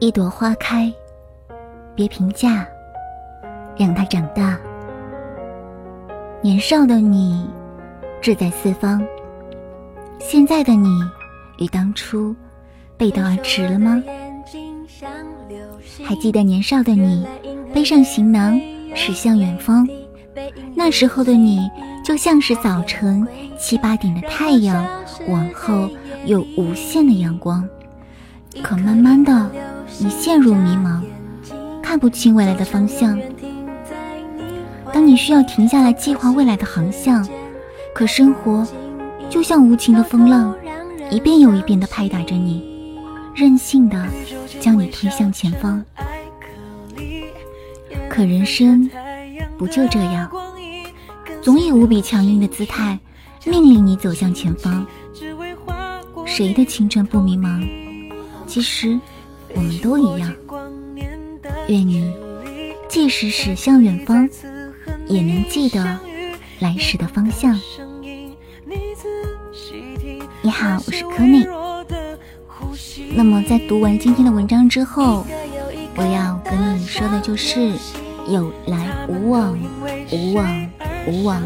一朵花开，别评价，让它长大。年少的你，志在四方。现在的你，与当初背道而驰了吗？还记得年少的你，背上行囊，驶向远方。那时候的你，就像是早晨七八点的太阳，往后有无限的阳光。可慢慢的，你陷入迷茫，看不清未来的方向。当你需要停下来计划未来的航向，可生活就像无情的风浪，一遍又一遍地拍打着你，任性的将你推向前方。可人生不就这样，总以无比强硬的姿态命令你走向前方。谁的青春不迷茫？其实我们都一样。愿你即使驶向远方。也能记得来时的方向。你好，我是柯内。那么在读完今天的文章之后，我要跟你说的就是有来无往，无往无往。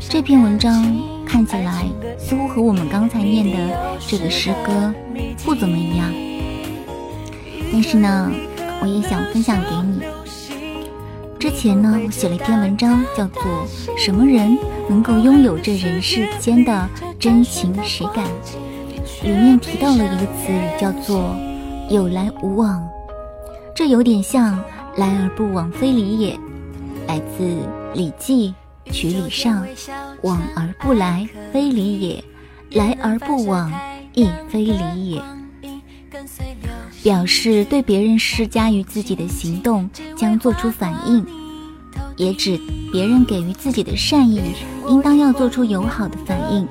这篇文章看起来似乎和我们刚才念的这个诗歌不怎么一样，但是呢，我也想分享给你。之前呢，我写了一篇文章，叫做《什么人能够拥有这人世间的真情实感》，里面提到了一个词语，叫做“有来无往”。这有点像“来而不往非礼也”，来自《礼记·曲礼上》，“往而不来，非礼也；来而不往，亦非礼也。”表示对别人施加于自己的行动将做出反应，也指别人给予自己的善意，应当要做出友好的反应，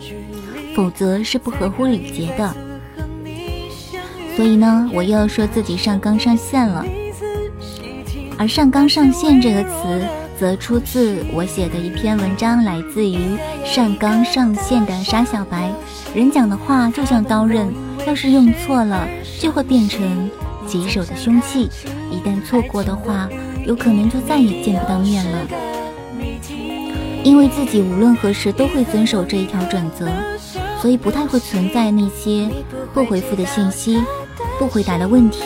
否则是不合乎礼节的。所以呢，我又要说自己上纲上线了。而上纲上线这个词，则出自我写的一篇文章，来自于上纲上线的沙小白。人讲的话就像刀刃。要是用错了，就会变成棘手的凶器。一旦错过的话，有可能就再也见不到面了。因为自己无论何时都会遵守这一条准则，所以不太会存在那些不回复的信息、不回答的问题，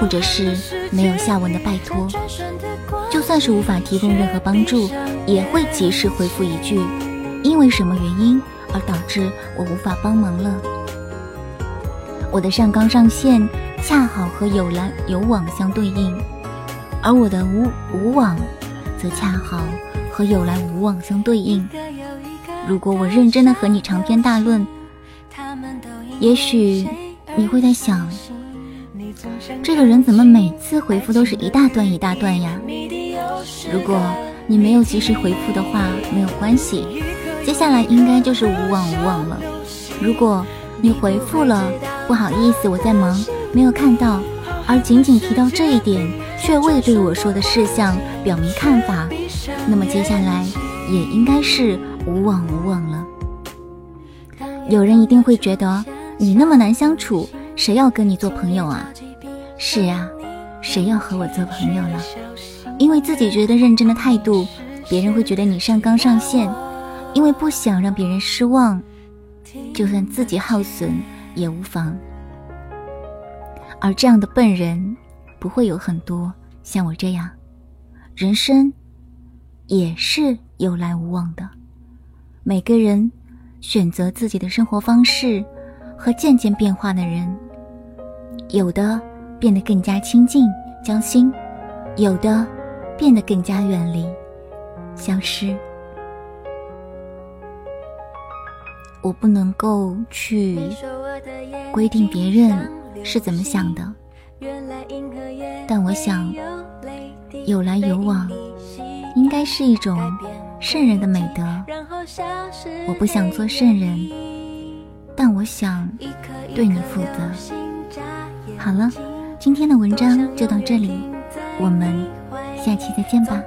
或者是没有下文的拜托。就算是无法提供任何帮助，也会及时回复一句：“因为什么原因而导致我无法帮忙了。”我的上纲上线恰好和有来有往相对应，而我的无无往则恰好和有来无往相对应。如果我认真的和你长篇大论，也许你会在想，这个人怎么每次回复都是一大段一大段呀？如果你没有及时回复的话，没有关系，接下来应该就是无往无往了。如果你回复了。不好意思，我在忙，没有看到。而仅仅提到这一点，却未对我说的事项表明看法，那么接下来也应该是无往无往了。有人一定会觉得你那么难相处，谁要跟你做朋友啊？是呀，谁要和我做朋友了？因为自己觉得认真的态度，别人会觉得你上纲上线；因为不想让别人失望，就算自己耗损。也无妨，而这样的笨人不会有很多，像我这样，人生也是有来无往的。每个人选择自己的生活方式和渐渐变化的人，有的变得更加亲近交心，有的变得更加远离消失。我不能够去规定别人是怎么想的，但我想有来有往应该是一种圣人的美德。我不想做圣人，但我想对你负责。好了，今天的文章就到这里，我们下期再见吧。